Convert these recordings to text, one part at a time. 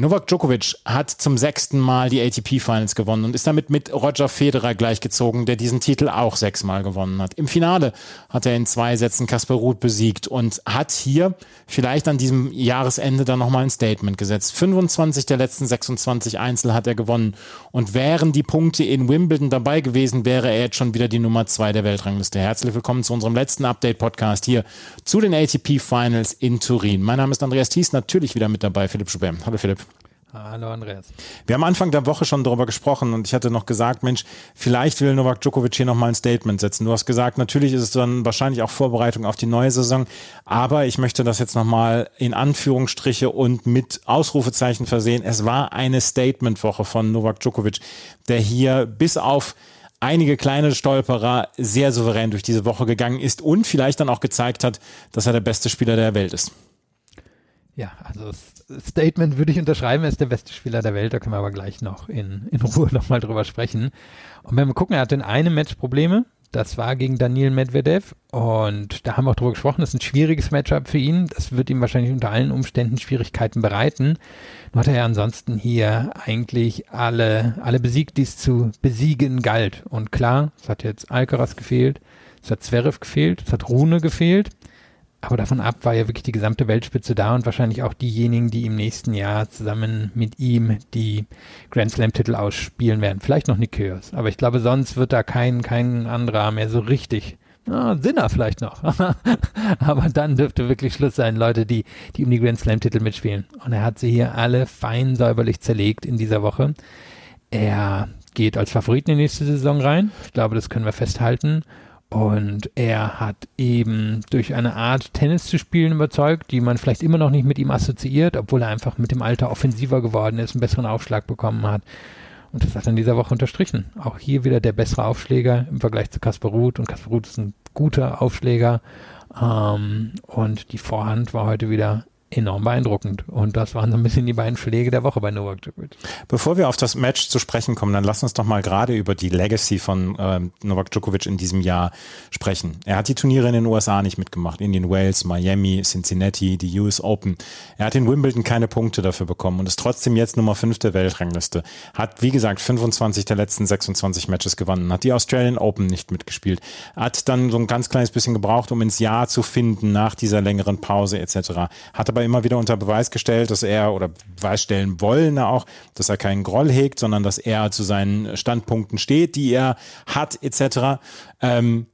Novak Djokovic hat zum sechsten Mal die ATP Finals gewonnen und ist damit mit Roger Federer gleichgezogen, der diesen Titel auch sechsmal gewonnen hat. Im Finale hat er in zwei Sätzen Kasper Ruth besiegt und hat hier vielleicht an diesem Jahresende dann nochmal ein Statement gesetzt. 25 der letzten 26 Einzel hat er gewonnen und wären die Punkte in Wimbledon dabei gewesen, wäre er jetzt schon wieder die Nummer zwei der Weltrangliste. Herzlich willkommen zu unserem letzten Update-Podcast hier zu den ATP Finals in Turin. Mein Name ist Andreas Thies, natürlich wieder mit dabei, Philipp Schubert. Hallo Philipp. Hallo Andreas. Wir haben Anfang der Woche schon darüber gesprochen und ich hatte noch gesagt, Mensch, vielleicht will Novak Djokovic hier nochmal ein Statement setzen. Du hast gesagt, natürlich ist es dann wahrscheinlich auch Vorbereitung auf die neue Saison, aber ich möchte das jetzt nochmal in Anführungsstriche und mit Ausrufezeichen versehen. Es war eine Statementwoche von Novak Djokovic, der hier bis auf einige kleine Stolperer sehr souverän durch diese Woche gegangen ist und vielleicht dann auch gezeigt hat, dass er der beste Spieler der Welt ist. Ja, also Statement würde ich unterschreiben, er ist der beste Spieler der Welt, da können wir aber gleich noch in, in Ruhe nochmal drüber sprechen. Und wenn wir gucken, er hatte in einem Match Probleme, das war gegen Daniel Medvedev und da haben wir auch drüber gesprochen, das ist ein schwieriges Matchup für ihn, das wird ihm wahrscheinlich unter allen Umständen Schwierigkeiten bereiten. Nur hat er ja ansonsten hier eigentlich alle, alle besiegt, die es zu besiegen galt. Und klar, es hat jetzt Alcaraz gefehlt, es hat Zverev gefehlt, es hat Rune gefehlt. Aber davon ab war ja wirklich die gesamte Weltspitze da und wahrscheinlich auch diejenigen, die im nächsten Jahr zusammen mit ihm die Grand Slam-Titel ausspielen werden. Vielleicht noch Nick Kyrgios. Aber ich glaube, sonst wird da kein, kein anderer mehr so richtig. Ah, Sinner vielleicht noch. Aber dann dürfte wirklich Schluss sein, Leute, die, die um die Grand Slam-Titel mitspielen. Und er hat sie hier alle fein säuberlich zerlegt in dieser Woche. Er geht als Favorit in die nächste Saison rein. Ich glaube, das können wir festhalten. Und er hat eben durch eine Art Tennis zu spielen überzeugt, die man vielleicht immer noch nicht mit ihm assoziiert, obwohl er einfach mit dem Alter offensiver geworden ist, einen besseren Aufschlag bekommen hat. Und das hat er in dieser Woche unterstrichen. Auch hier wieder der bessere Aufschläger im Vergleich zu Kasper Ruth. Und Kasper Ruth ist ein guter Aufschläger. Ähm, und die Vorhand war heute wieder enorm beeindruckend. Und das waren so ein bisschen die beiden Schläge der Woche bei Novak Djokovic. Bevor wir auf das Match zu sprechen kommen, dann lass uns doch mal gerade über die Legacy von ähm, Novak Djokovic in diesem Jahr sprechen. Er hat die Turniere in den USA nicht mitgemacht. Indian Wales, Miami, Cincinnati, die US Open. Er hat in Wimbledon keine Punkte dafür bekommen und ist trotzdem jetzt Nummer 5 der Weltrangliste. Hat, wie gesagt, 25 der letzten 26 Matches gewonnen. Hat die Australian Open nicht mitgespielt. Hat dann so ein ganz kleines bisschen gebraucht, um ins Jahr zu finden nach dieser längeren Pause etc. Hat aber aber immer wieder unter Beweis gestellt, dass er oder Beweis stellen wollen auch, dass er keinen Groll hegt, sondern dass er zu seinen Standpunkten steht, die er hat etc. Ähm,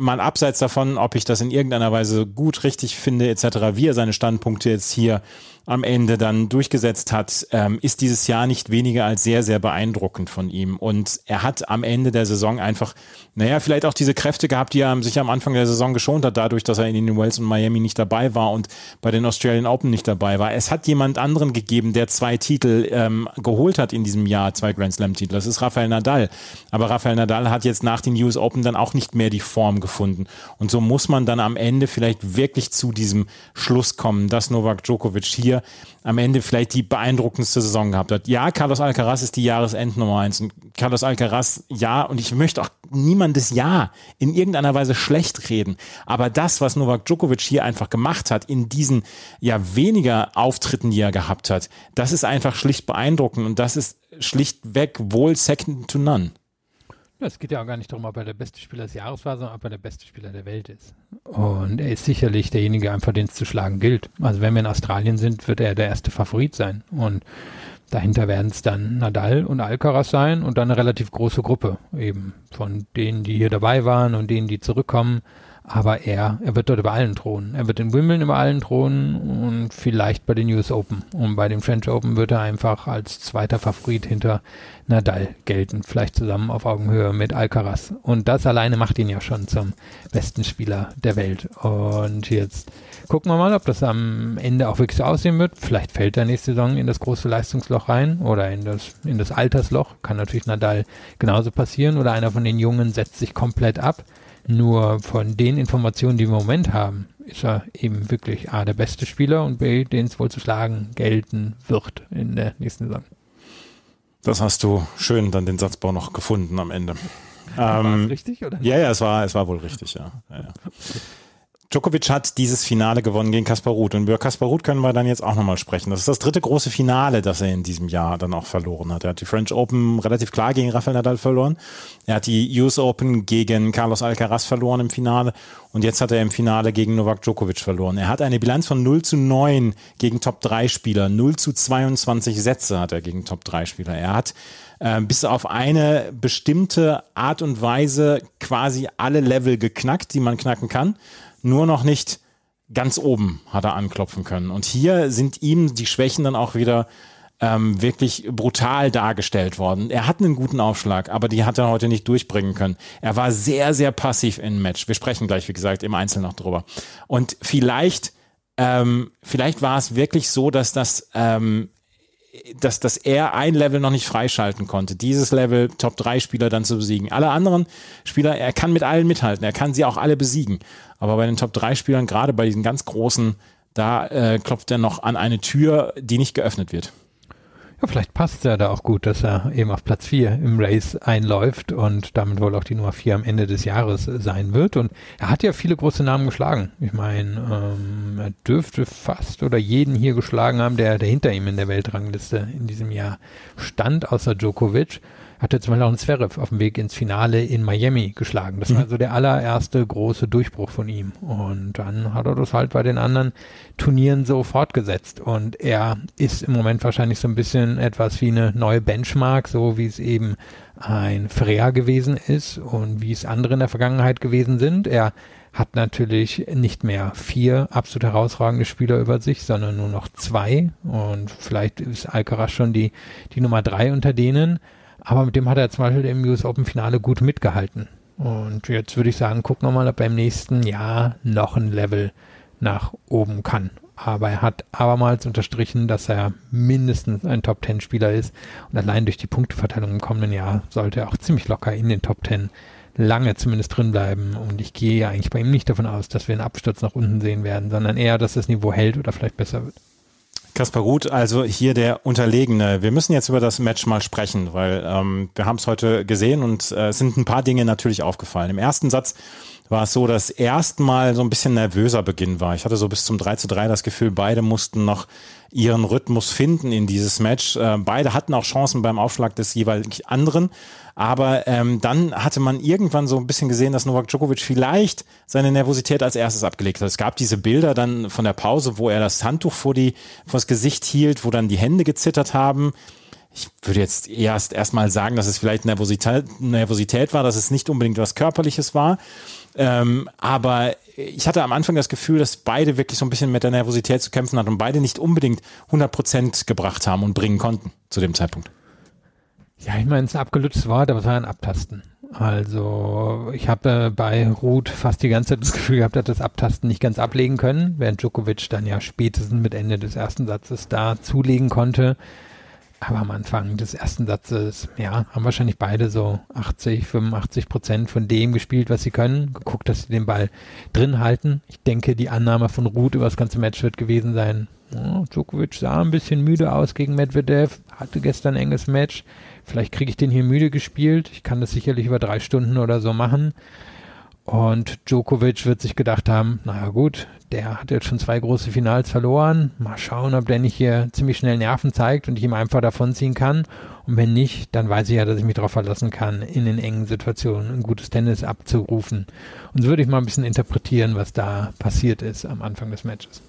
mal abseits davon, ob ich das in irgendeiner Weise gut, richtig finde etc., wie er seine Standpunkte jetzt hier am Ende dann durchgesetzt hat, ähm, ist dieses Jahr nicht weniger als sehr, sehr beeindruckend von ihm. Und er hat am Ende der Saison einfach, naja, vielleicht auch diese Kräfte gehabt, die er sich am Anfang der Saison geschont hat, dadurch, dass er in den Wells und Miami nicht dabei war und bei den Australian Open nicht dabei war. Es hat jemand anderen gegeben, der zwei Titel ähm, geholt hat in diesem Jahr, zwei Grand Slam-Titel. Das ist Rafael Nadal. Aber Rafael Nadal hat jetzt nach den US Open dann auch nicht mehr die Form gefunden. Und so muss man dann am Ende vielleicht wirklich zu diesem Schluss kommen, dass Novak Djokovic hier am Ende vielleicht die beeindruckendste Saison gehabt hat. Ja, Carlos Alcaraz ist die Jahresendnummer eins und Carlos Alcaraz, ja, und ich möchte auch niemandes Ja in irgendeiner Weise schlecht reden. Aber das, was Novak Djokovic hier einfach gemacht hat in diesen ja weniger Auftritten, die er gehabt hat, das ist einfach schlicht beeindruckend und das ist schlichtweg wohl second to none. Ja, es geht ja auch gar nicht darum, ob er der beste Spieler des Jahres war, sondern ob er der beste Spieler der Welt ist. Und er ist sicherlich derjenige, einfach den es zu schlagen gilt. Also wenn wir in Australien sind, wird er der erste Favorit sein. Und dahinter werden es dann Nadal und Alcaraz sein und dann eine relativ große Gruppe eben von denen, die hier dabei waren und denen, die zurückkommen. Aber er, er wird dort über allen thronen. Er wird in Wimbledon über allen thronen und vielleicht bei den US Open. Und bei den French Open wird er einfach als zweiter Favorit hinter Nadal gelten. Vielleicht zusammen auf Augenhöhe mit Alcaraz. Und das alleine macht ihn ja schon zum besten Spieler der Welt. Und jetzt gucken wir mal, ob das am Ende auch wirklich so aussehen wird. Vielleicht fällt er nächste Saison in das große Leistungsloch rein oder in das, in das Altersloch. Kann natürlich Nadal genauso passieren. Oder einer von den Jungen setzt sich komplett ab. Nur von den Informationen, die wir im Moment haben, ist er eben wirklich A, der beste Spieler und B, den es wohl zu schlagen gelten wird in der nächsten Saison. Das hast du schön dann den Satzbau noch gefunden am Ende. War Ähm, das richtig, oder? Ja, ja, es war, es war wohl richtig, ja. ja, ja. Djokovic hat dieses Finale gewonnen gegen Kaspar Ruth. Und über Kaspar Ruth können wir dann jetzt auch nochmal sprechen. Das ist das dritte große Finale, das er in diesem Jahr dann auch verloren hat. Er hat die French Open relativ klar gegen Rafael Nadal verloren. Er hat die US Open gegen Carlos Alcaraz verloren im Finale. Und jetzt hat er im Finale gegen Novak Djokovic verloren. Er hat eine Bilanz von 0 zu 9 gegen Top-3-Spieler. 0 zu 22 Sätze hat er gegen Top-3-Spieler. Er hat äh, bis auf eine bestimmte Art und Weise quasi alle Level geknackt, die man knacken kann. Nur noch nicht ganz oben hat er anklopfen können. Und hier sind ihm die Schwächen dann auch wieder ähm, wirklich brutal dargestellt worden. Er hat einen guten Aufschlag, aber die hat er heute nicht durchbringen können. Er war sehr, sehr passiv im Match. Wir sprechen gleich, wie gesagt, im Einzelnen noch drüber. Und vielleicht, ähm, vielleicht war es wirklich so, dass das ähm, dass, dass er ein Level noch nicht freischalten konnte. Dieses Level, Top 3 Spieler dann zu besiegen. Alle anderen Spieler, er kann mit allen mithalten. Er kann sie auch alle besiegen. Aber bei den Top 3 Spielern, gerade bei diesen ganz großen, da äh, klopft er noch an eine Tür, die nicht geöffnet wird. Ja, vielleicht passt ja da auch gut, dass er eben auf Platz 4 im Race einläuft und damit wohl auch die Nummer 4 am Ende des Jahres sein wird. Und er hat ja viele große Namen geschlagen. Ich meine, ähm, er dürfte fast oder jeden hier geschlagen haben, der, der hinter ihm in der Weltrangliste in diesem Jahr stand, außer Djokovic. Hatte zum Beispiel auch einen Zverev auf dem Weg ins Finale in Miami geschlagen. Das war also der allererste große Durchbruch von ihm. Und dann hat er das halt bei den anderen Turnieren so fortgesetzt. Und er ist im Moment wahrscheinlich so ein bisschen etwas wie eine neue Benchmark, so wie es eben ein Freya gewesen ist und wie es andere in der Vergangenheit gewesen sind. Er hat natürlich nicht mehr vier absolut herausragende Spieler über sich, sondern nur noch zwei. Und vielleicht ist Alcaraz schon die, die Nummer drei unter denen. Aber mit dem hat er zum Beispiel im US Open Finale gut mitgehalten. Und jetzt würde ich sagen, gucken wir mal, ob er im nächsten Jahr noch ein Level nach oben kann. Aber er hat abermals unterstrichen, dass er mindestens ein Top Ten Spieler ist. Und allein durch die Punkteverteilung im kommenden Jahr sollte er auch ziemlich locker in den Top Ten lange zumindest drin bleiben. Und ich gehe ja eigentlich bei ihm nicht davon aus, dass wir einen Absturz nach unten sehen werden, sondern eher, dass das Niveau hält oder vielleicht besser wird. Kaspar Ruth, also hier der Unterlegene. Wir müssen jetzt über das Match mal sprechen, weil ähm, wir haben es heute gesehen und äh, es sind ein paar Dinge natürlich aufgefallen. Im ersten Satz war es so, dass erstmal so ein bisschen nervöser Beginn war. Ich hatte so bis zum 3 zu 3 das Gefühl, beide mussten noch ihren Rhythmus finden in dieses Match. Äh, beide hatten auch Chancen beim Aufschlag des jeweils anderen. Aber ähm, dann hatte man irgendwann so ein bisschen gesehen, dass Novak Djokovic vielleicht seine Nervosität als erstes abgelegt hat. Es gab diese Bilder dann von der Pause, wo er das Handtuch vor, die, vor das Gesicht hielt, wo dann die Hände gezittert haben. Ich würde jetzt erst erstmal sagen, dass es vielleicht Nervosität, Nervosität war, dass es nicht unbedingt was Körperliches war. Ähm, aber ich hatte am Anfang das Gefühl, dass beide wirklich so ein bisschen mit der Nervosität zu kämpfen hatten und beide nicht unbedingt 100 Prozent gebracht haben und bringen konnten zu dem Zeitpunkt. Ja, ich meine, es ist ein abgelutschtes Wort, aber es war ein Abtasten. Also ich habe äh, bei Ruth fast die ganze Zeit das Gefühl gehabt, dass das Abtasten nicht ganz ablegen können, während Djokovic dann ja spätestens mit Ende des ersten Satzes da zulegen konnte. Aber am Anfang des ersten Satzes, ja, haben wahrscheinlich beide so 80, 85 Prozent von dem gespielt, was sie können. Geguckt, dass sie den Ball drin halten. Ich denke, die Annahme von Ruth über das ganze Match wird gewesen sein. Oh, Djokovic sah ein bisschen müde aus gegen Medvedev, hatte gestern ein enges Match. Vielleicht kriege ich den hier müde gespielt. Ich kann das sicherlich über drei Stunden oder so machen. Und Djokovic wird sich gedacht haben, naja gut, der hat jetzt schon zwei große Finals verloren. Mal schauen, ob der nicht hier ziemlich schnell Nerven zeigt und ich ihm einfach davonziehen kann. Und wenn nicht, dann weiß ich ja, dass ich mich darauf verlassen kann, in den engen Situationen ein gutes Tennis abzurufen. Und so würde ich mal ein bisschen interpretieren, was da passiert ist am Anfang des Matches.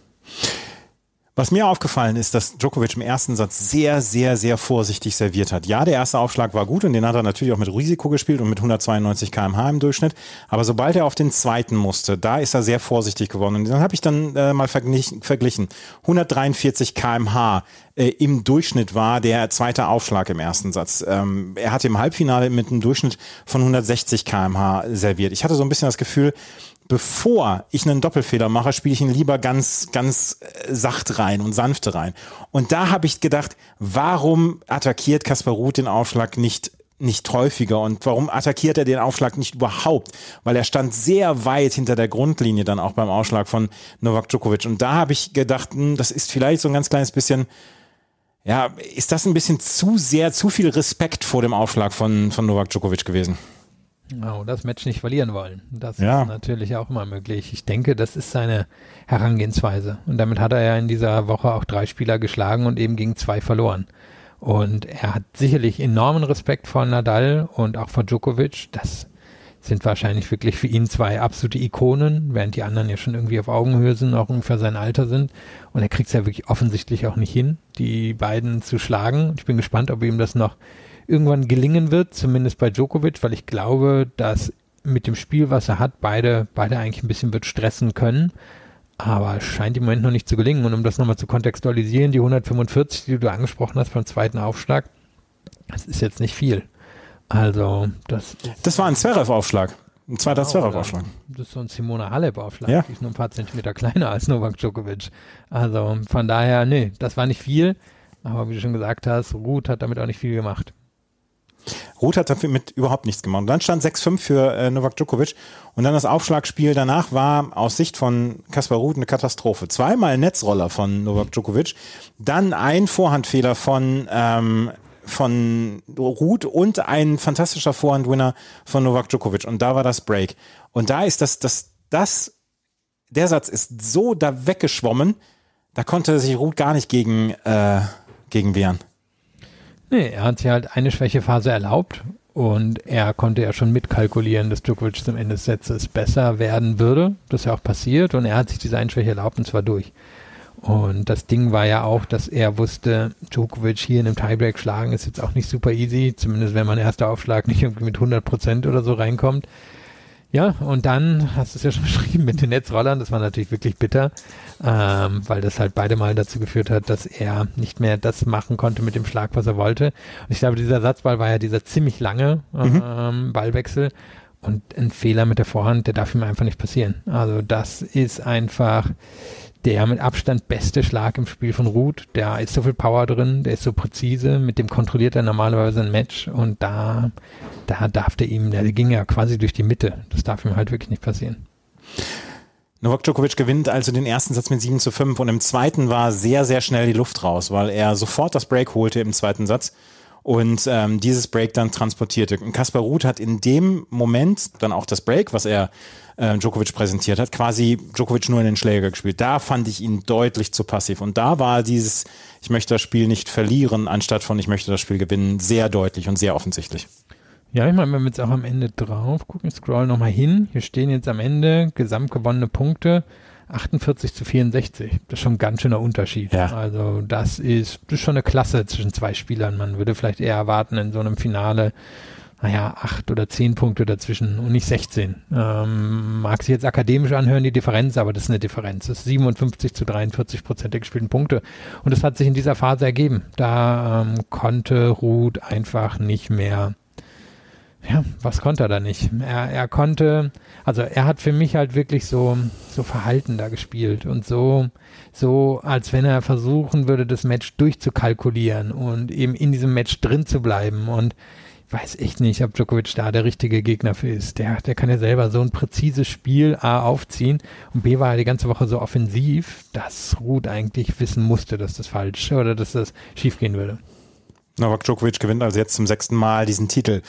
Was mir aufgefallen ist, dass Djokovic im ersten Satz sehr, sehr, sehr vorsichtig serviert hat. Ja, der erste Aufschlag war gut und den hat er natürlich auch mit Risiko gespielt und mit 192 km/h im Durchschnitt. Aber sobald er auf den zweiten musste, da ist er sehr vorsichtig geworden. Und dann habe ich dann äh, mal verglichen, verglichen. 143 km/h äh, im Durchschnitt war der zweite Aufschlag im ersten Satz. Ähm, er hatte im Halbfinale mit einem Durchschnitt von 160 km/h serviert. Ich hatte so ein bisschen das Gefühl, bevor ich einen Doppelfehler mache, spiele ich ihn lieber ganz, ganz äh, sacht rein und sanfte rein. Und da habe ich gedacht, warum attackiert Kaspar Ruth den Aufschlag nicht nicht häufiger und warum attackiert er den Aufschlag nicht überhaupt? Weil er stand sehr weit hinter der Grundlinie dann auch beim Aufschlag von Novak Djokovic und da habe ich gedacht, hm, das ist vielleicht so ein ganz kleines bisschen ja, ist das ein bisschen zu sehr, zu viel Respekt vor dem Aufschlag von, von Novak Djokovic gewesen? Genau, das Match nicht verlieren wollen. Das Ja. ist natürlich auch immer möglich. Ich denke, das ist seine Herangehensweise. Und damit hat er ja in dieser Woche auch drei Spieler geschlagen und eben gegen zwei verloren. Und er hat sicherlich enormen Respekt vor Nadal und auch vor Djokovic. Das sind wahrscheinlich wirklich für ihn zwei absolute Ikonen, während die anderen ja schon irgendwie auf Augenhöhe sind, auch ungefähr sein Alter sind. Und er kriegt es ja wirklich offensichtlich auch nicht hin, die beiden zu schlagen. Ich bin gespannt, ob ihm das noch irgendwann gelingen wird, zumindest bei Djokovic, weil ich glaube, dass mit dem Spiel, was er hat, beide, beide eigentlich ein bisschen wird stressen können. Aber es scheint im Moment noch nicht zu gelingen. Und um das nochmal zu kontextualisieren, die 145, die du angesprochen hast beim zweiten Aufschlag, das ist jetzt nicht viel. Also, das Das war ein Zverev-Aufschlag. Ein zweiter Genau, Zverev-Aufschlag. Das ist so ein Simona Halep-Aufschlag. Ja. Die ist nur ein paar Zentimeter kleiner als Novak Djokovic. Also von daher, nee, das war nicht viel. Aber wie du schon gesagt hast, Ruth hat damit auch nicht viel gemacht. Ruth hat dafür mit überhaupt nichts gemacht. Dann stand 6-5 für äh, Novak Djokovic. Und dann das Aufschlagspiel danach war aus Sicht von Kaspar Ruth eine Katastrophe. Zweimal Netzroller von Novak Djokovic, dann ein Vorhandfehler von ähm, von Ruth und ein fantastischer Vorhandwinner von Novak Djokovic. Und da war das Break. Und da ist das, das, das, der Satz ist so da weggeschwommen, da konnte sich Ruth gar nicht gegen, äh, gegen wehren. Nee, er hat sich halt eine Schwächephase erlaubt und er konnte ja schon mitkalkulieren, dass Djokovic zum Ende des Satzes besser werden würde. Das ist ja auch passiert und er hat sich diese eine Schwäche erlaubt und zwar durch. Und das Ding war ja auch, dass er wusste, Djokovic hier in einem Tiebreak schlagen ist jetzt auch nicht super easy, zumindest wenn man erster Aufschlag nicht irgendwie mit 100 Prozent oder so reinkommt. Ja, und dann hast du es ja schon beschrieben mit den Netzrollern, das war natürlich wirklich bitter, ähm, weil das halt beide Mal dazu geführt hat, dass er nicht mehr das machen konnte mit dem Schlag, was er wollte. Und ich glaube, dieser Satzball war ja dieser ziemlich lange ähm, Ballwechsel und ein Fehler mit der Vorhand, der darf ihm einfach nicht passieren. Also das ist einfach der mit Abstand beste Schlag im Spiel von Ruth. Da ist so viel Power drin, der ist so präzise, mit dem kontrolliert er normalerweise ein Match und da, da darf der ihm, der ging ja quasi durch die Mitte. Das darf ihm halt wirklich nicht passieren. Novak Djokovic gewinnt also den ersten Satz mit 7 zu 5 und im zweiten war sehr, sehr schnell die Luft raus, weil er sofort das Break holte im zweiten Satz und ähm, dieses Break dann transportierte. Und Kaspar Ruth hat in dem Moment dann auch das Break, was er äh, Djokovic präsentiert hat, quasi Djokovic nur in den Schläger gespielt. Da fand ich ihn deutlich zu passiv. Und da war dieses, ich möchte das Spiel nicht verlieren, anstatt von ich möchte das Spiel gewinnen, sehr deutlich und sehr offensichtlich. Ja, ich meine, wenn wir jetzt auch am Ende drauf gucken, scroll nochmal hin. Hier stehen jetzt am Ende gesamt gewonnene Punkte 48 zu 64. Das ist schon ein ganz schöner Unterschied. Ja. Also das ist, das ist schon eine Klasse zwischen zwei Spielern. Man würde vielleicht eher erwarten in so einem Finale, naja, acht oder zehn Punkte dazwischen und nicht 16. Ähm, mag sich jetzt akademisch anhören, die Differenz, aber das ist eine Differenz. Das ist 57 zu 43 Prozent der gespielten Punkte. Und das hat sich in dieser Phase ergeben. Da ähm, konnte Ruth einfach nicht mehr ja, was konnte er da nicht? Er, er konnte, also er hat für mich halt wirklich so, so verhalten da gespielt und so, so, als wenn er versuchen würde, das Match durchzukalkulieren und eben in diesem Match drin zu bleiben und ich weiß echt nicht, ob Djokovic da der richtige Gegner für ist. Der, der kann ja selber so ein präzises Spiel A aufziehen und B war er die ganze Woche so offensiv, dass Ruth eigentlich wissen musste, dass das falsch oder dass das schiefgehen würde. Novak Djokovic gewinnt also jetzt zum sechsten Mal diesen Titel.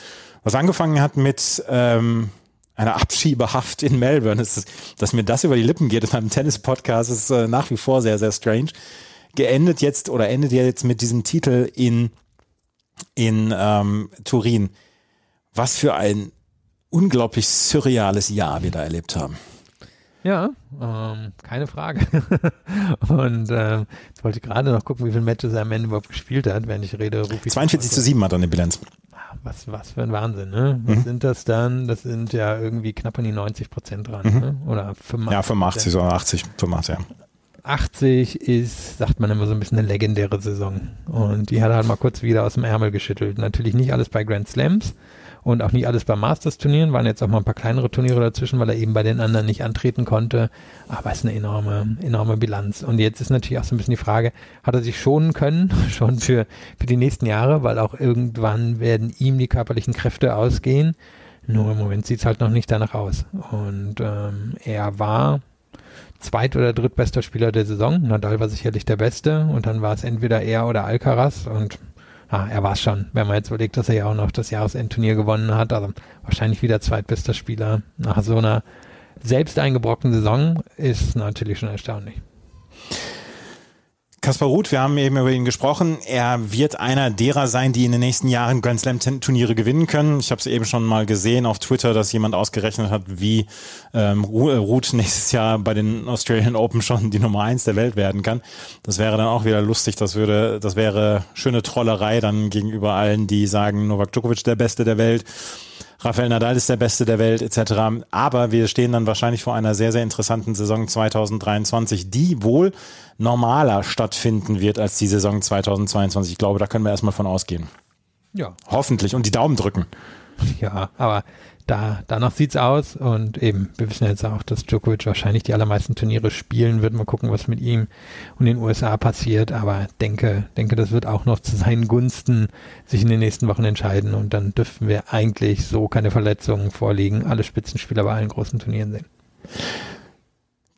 Was angefangen hat mit ähm, einer Abschiebehaft in Melbourne, ist, dass mir das über die Lippen geht in einem Tennis-Podcast, ist äh, nach wie vor sehr, sehr strange. Geendet jetzt oder endet jetzt mit diesem Titel in, in ähm, Turin. Was für ein unglaublich surreales Jahr wir da erlebt haben. Ja, ähm, keine Frage. Und ähm, jetzt wollte ich gerade noch gucken, wie viele Matches er am Ende überhaupt gespielt hat, wenn ich rede. Rufi 42 zu 7 hat er eine Bilanz. Was, was für ein Wahnsinn, ne? Was Mhm. sind das dann? Das sind ja irgendwie knapp an die 90 Prozent dran, Mhm. ne? Oder 85. Ja, 85 oder 80, 85, ja. 80 ist, sagt man immer so ein bisschen eine legendäre Saison. Und die hat er halt mal kurz wieder aus dem Ärmel geschüttelt. Natürlich nicht alles bei Grand Slams und auch nicht alles bei Masters-Turnieren. Waren jetzt auch mal ein paar kleinere Turniere dazwischen, weil er eben bei den anderen nicht antreten konnte. Aber es ist eine enorme, enorme Bilanz. Und jetzt ist natürlich auch so ein bisschen die Frage, hat er sich schonen können, schon für, für die nächsten Jahre, weil auch irgendwann werden ihm die körperlichen Kräfte ausgehen. Nur im Moment sieht es halt noch nicht danach aus. Und ähm, er war zweit- oder drittbester Spieler der Saison. Nadal war sicherlich der Beste und dann war es entweder er oder Alcaraz und ah, er war es schon, wenn man jetzt überlegt, dass er ja auch noch das Jahresendturnier gewonnen hat, also wahrscheinlich wieder zweitbester Spieler nach so einer selbst eingebrockenen Saison, ist natürlich schon erstaunlich. Kaspar Ruth, wir haben eben über ihn gesprochen. Er wird einer derer sein, die in den nächsten Jahren Grand Slam Turniere gewinnen können. Ich habe es eben schon mal gesehen auf Twitter, dass jemand ausgerechnet hat, wie ähm, Ruth nächstes Jahr bei den Australian Open schon die Nummer eins der Welt werden kann. Das wäre dann auch wieder lustig. Das würde, das wäre schöne Trollerei dann gegenüber allen, die sagen, Novak Djokovic der Beste der Welt. Rafael Nadal ist der Beste der Welt etc. Aber wir stehen dann wahrscheinlich vor einer sehr, sehr interessanten Saison 2023, die wohl normaler stattfinden wird als die Saison 2022. Ich glaube, da können wir erstmal von ausgehen. Ja. Hoffentlich und die Daumen drücken. Ja, aber da, danach sieht's aus und eben, wir wissen jetzt auch, dass Djokovic wahrscheinlich die allermeisten Turniere spielen wird. Mal gucken, was mit ihm und den USA passiert, aber denke, denke, das wird auch noch zu seinen Gunsten sich in den nächsten Wochen entscheiden und dann dürften wir eigentlich so keine Verletzungen vorliegen, alle Spitzenspieler bei allen großen Turnieren sehen.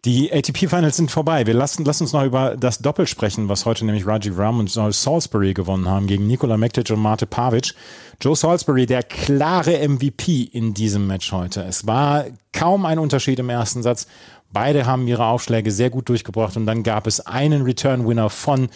Die ATP-Finals sind vorbei. Wir lassen, lassen uns noch über das Doppel sprechen, was heute nämlich Rajiv Ram und Joe Salisbury gewonnen haben gegen Nikola Mektic und Mate Pavic. Joe Salisbury, der klare MVP in diesem Match heute. Es war kaum ein Unterschied im ersten Satz. Beide haben ihre Aufschläge sehr gut durchgebracht und dann gab es einen Return-Winner von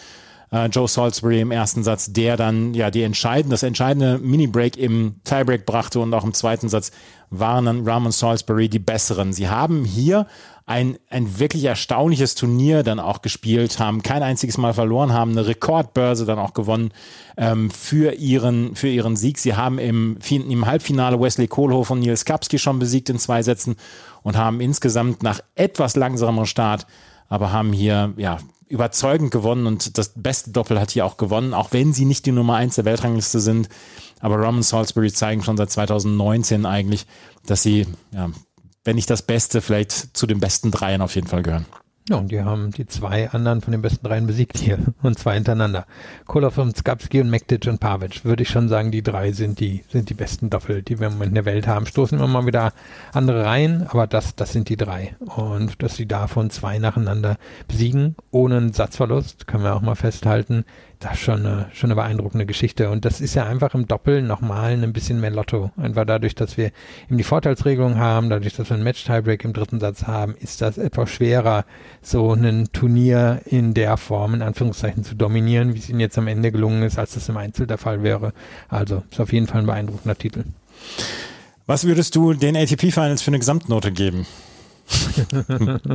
äh, Joe Salisbury im ersten Satz, der dann ja die entscheidende, das entscheidende Mini-Break im Tiebreak brachte und auch im zweiten Satz waren dann Ram und Salisbury die besseren. Sie haben hier ein, ein wirklich erstaunliches Turnier dann auch gespielt, haben kein einziges Mal verloren, haben eine Rekordbörse dann auch gewonnen ähm, für, ihren, für ihren Sieg. Sie haben im, im Halbfinale Wesley Kohlhoff und Nils Kapski schon besiegt in zwei Sätzen und haben insgesamt nach etwas langsamer Start, aber haben hier ja überzeugend gewonnen und das beste Doppel hat hier auch gewonnen, auch wenn sie nicht die Nummer eins der Weltrangliste sind. Aber Roman Salisbury zeigen schon seit 2019 eigentlich, dass sie ja, wenn nicht das Beste, vielleicht zu den besten Dreien auf jeden Fall gehören. Ja, und die haben die zwei anderen von den besten dreien besiegt hier. Und zwar hintereinander. Kolov und Skapski und Mektic und Pavic. Würde ich schon sagen, die drei sind die, sind die besten Doppel, die wir im Moment in der Welt haben. Stoßen immer mal wieder andere rein, aber das, das sind die drei. Und dass sie davon zwei nacheinander besiegen, ohne einen Satzverlust, können wir auch mal festhalten, das ist schon eine, schon eine beeindruckende Geschichte. Und das ist ja einfach im Doppel nochmal ein bisschen mehr Lotto. Einfach dadurch, dass wir eben die Vorteilsregelung haben, dadurch, dass wir einen Match-Tiebreak im dritten Satz haben, ist das etwas schwerer, so ein Turnier in der Form, in Anführungszeichen, zu dominieren, wie es ihnen jetzt am Ende gelungen ist, als das im Einzel der Fall wäre. Also, ist auf jeden Fall ein beeindruckender Titel. Was würdest du den ATP Finals für eine Gesamtnote geben?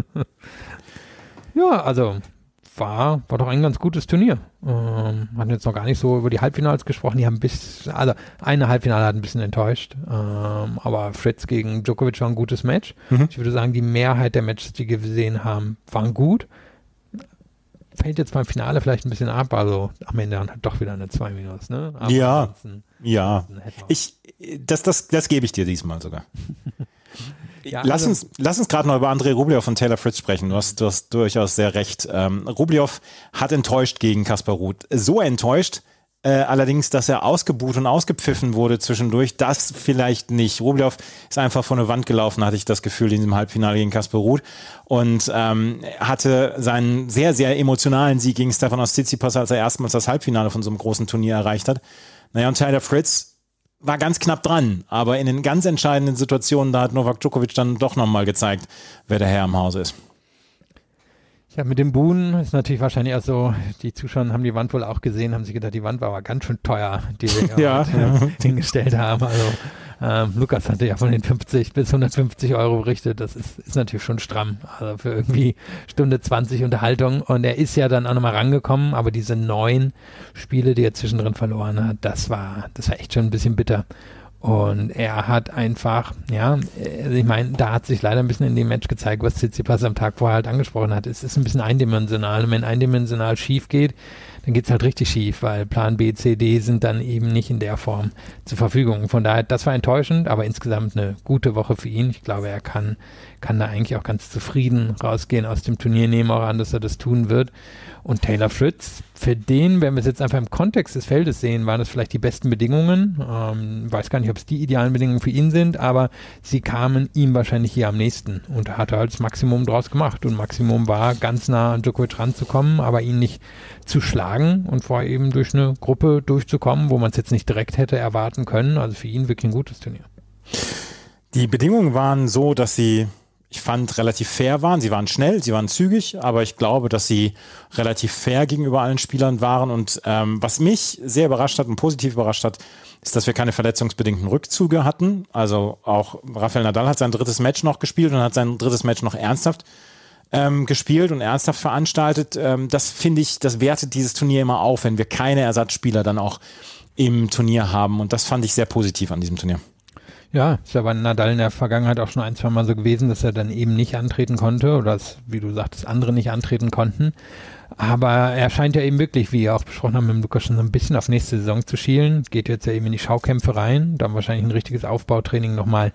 ja, also war, war doch ein ganz gutes Turnier. Ähm, hatten jetzt noch gar nicht so über die Halbfinals gesprochen. Die haben bis, also eine Halbfinale hat ein bisschen enttäuscht. Ähm, aber Fritz gegen Djokovic war ein gutes Match. Mhm. Ich würde sagen, die Mehrheit der Matches, die wir gesehen haben, waren gut. Fällt jetzt beim Finale vielleicht ein bisschen ab, also am Ende dann halt doch wieder eine 2 Minus, ne? Aber ja, ja. Ich, das, das, das gebe ich dir diesmal sogar. Ja, lass, also, uns, lass uns gerade noch über André Rublev und Taylor Fritz sprechen. Du hast, du hast durchaus sehr recht. Ähm, Rublev hat enttäuscht gegen Kaspar Ruth. So enttäuscht, äh, allerdings, dass er ausgebuht und ausgepfiffen wurde zwischendurch, das vielleicht nicht. Rublev ist einfach vor eine Wand gelaufen, hatte ich das Gefühl, in diesem Halbfinale gegen Kaspar Ruth und ähm, hatte seinen sehr, sehr emotionalen Sieg gegen Stefanos Tsitsipas, als er erstmals das Halbfinale von so einem großen Turnier erreicht hat. Naja, und Taylor Fritz war ganz knapp dran, aber in den ganz entscheidenden Situationen, da hat Novak Djokovic dann doch nochmal gezeigt, wer der Herr im Hause ist. Ja, mit dem Buhn ist natürlich wahrscheinlich auch so, die Zuschauer haben die Wand wohl auch gesehen, haben sich gedacht, die Wand war aber ganz schön teuer, die wir ja. hingestellt haben. Also ähm, Lukas hatte ja von den 50 bis 150 Euro berichtet. Das ist, ist natürlich schon stramm. Also für irgendwie Stunde 20 Unterhaltung. Und er ist ja dann auch nochmal rangekommen, aber diese neun Spiele, die er zwischendrin verloren hat, das war, das war echt schon ein bisschen bitter. Und er hat einfach, ja, also ich meine, da hat sich leider ein bisschen in dem Match gezeigt, was Tsitsipas am Tag vorher halt angesprochen hat. Es ist ein bisschen eindimensional. Und wenn eindimensional schief geht, dann geht's halt richtig schief, weil Plan B, C, D sind dann eben nicht in der Form zur Verfügung. Von daher, das war enttäuschend, aber insgesamt eine gute Woche für ihn. Ich glaube, er kann, kann da eigentlich auch ganz zufrieden rausgehen aus dem Turnier, nehmen auch an, dass er das tun wird. Und Taylor Fritz, für den, wenn wir es jetzt einfach im Kontext des Feldes sehen, waren das vielleicht die besten Bedingungen. Ähm, weiß gar nicht, ob es die idealen Bedingungen für ihn sind, aber sie kamen ihm wahrscheinlich hier am nächsten und er hatte halt das Maximum draus gemacht. Und Maximum war, ganz nah an Djokovic ranzukommen, aber ihn nicht zu schlagen und vor eben durch eine Gruppe durchzukommen, wo man es jetzt nicht direkt hätte erwarten können. Also für ihn wirklich ein gutes Turnier. Die Bedingungen waren so, dass sie ich fand, relativ fair waren. Sie waren schnell, sie waren zügig, aber ich glaube, dass sie relativ fair gegenüber allen Spielern waren. Und ähm, was mich sehr überrascht hat und positiv überrascht hat, ist, dass wir keine verletzungsbedingten Rückzüge hatten. Also auch Rafael Nadal hat sein drittes Match noch gespielt und hat sein drittes Match noch ernsthaft ähm, gespielt und ernsthaft veranstaltet. Ähm, das finde ich, das wertet dieses Turnier immer auf, wenn wir keine Ersatzspieler dann auch im Turnier haben. Und das fand ich sehr positiv an diesem Turnier. Ja, ist ja bei Nadal in der Vergangenheit auch schon ein, zwei Mal so gewesen, dass er dann eben nicht antreten konnte oder dass, wie du sagtest, andere nicht antreten konnten. Aber er scheint ja eben wirklich, wie wir auch besprochen haben mit Lukas, schon so ein bisschen auf nächste Saison zu schielen. Geht jetzt ja eben in die Schaukämpfe rein. Dann wahrscheinlich ein richtiges Aufbautraining nochmal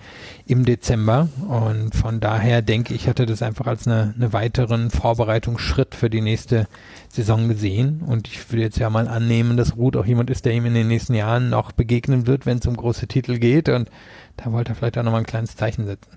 im Dezember. Und von daher denke ich, hatte das einfach als eine, eine weiteren Vorbereitungsschritt für die nächste Saison gesehen. Und ich würde jetzt ja mal annehmen, dass Ruth auch jemand ist, der ihm in den nächsten Jahren noch begegnen wird, wenn es um große Titel geht. Und da wollte er vielleicht auch nochmal ein kleines Zeichen setzen.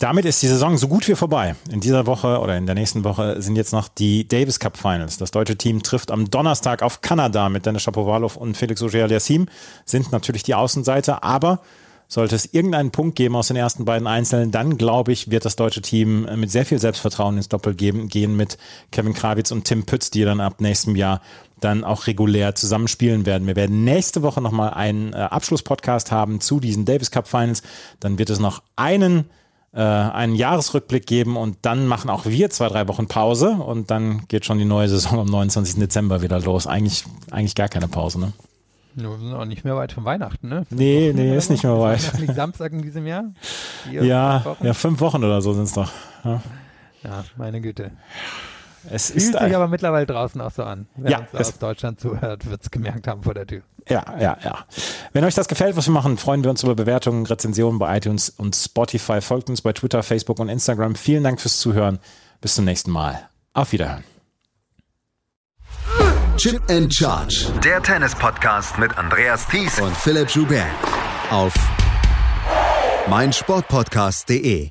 Damit ist die Saison so gut wie vorbei. In dieser Woche oder in der nächsten Woche sind jetzt noch die Davis Cup Finals. Das deutsche Team trifft am Donnerstag auf Kanada mit Dennis Shapovalov und Felix Auger-Aliassime. Sind natürlich die Außenseiter, aber sollte es irgendeinen Punkt geben aus den ersten beiden Einzelnen, dann glaube ich, wird das deutsche Team mit sehr viel Selbstvertrauen ins Doppel gehen mit Kevin Krawitz und Tim Pütz, die dann ab nächstem Jahr dann auch regulär zusammenspielen werden. Wir werden nächste Woche nochmal einen äh, Abschlusspodcast haben zu diesen Davis Cup Finals. Dann wird es noch einen äh, einen Jahresrückblick geben und dann machen auch wir zwei, drei Wochen Pause und dann geht schon die neue Saison am 29. Dezember wieder los. Eigentlich, eigentlich gar keine Pause, ne? Wir sind auch nicht mehr weit von Weihnachten, ne? Nee, nee, ist nicht mehr weit. Samstag in diesem Jahr? Vier, ja, fünf ja, fünf Wochen oder so sind es doch. Ja. ja, meine Güte. Es Fühlt ist sich aber mittlerweile draußen auch so an. Wer ja, uns aus Deutschland zuhört, wird es gemerkt haben vor der Tür. Ja, ja, ja. Wenn euch das gefällt, was wir machen, freuen wir uns über Bewertungen, Rezensionen bei iTunes und Spotify. Folgt uns bei Twitter, Facebook und Instagram. Vielen Dank fürs Zuhören. Bis zum nächsten Mal. Auf Wiederhören. Chip and Charge. Der Tennis-Podcast mit Andreas Thies und Philipp Joubert. Auf meinsportpodcast.de.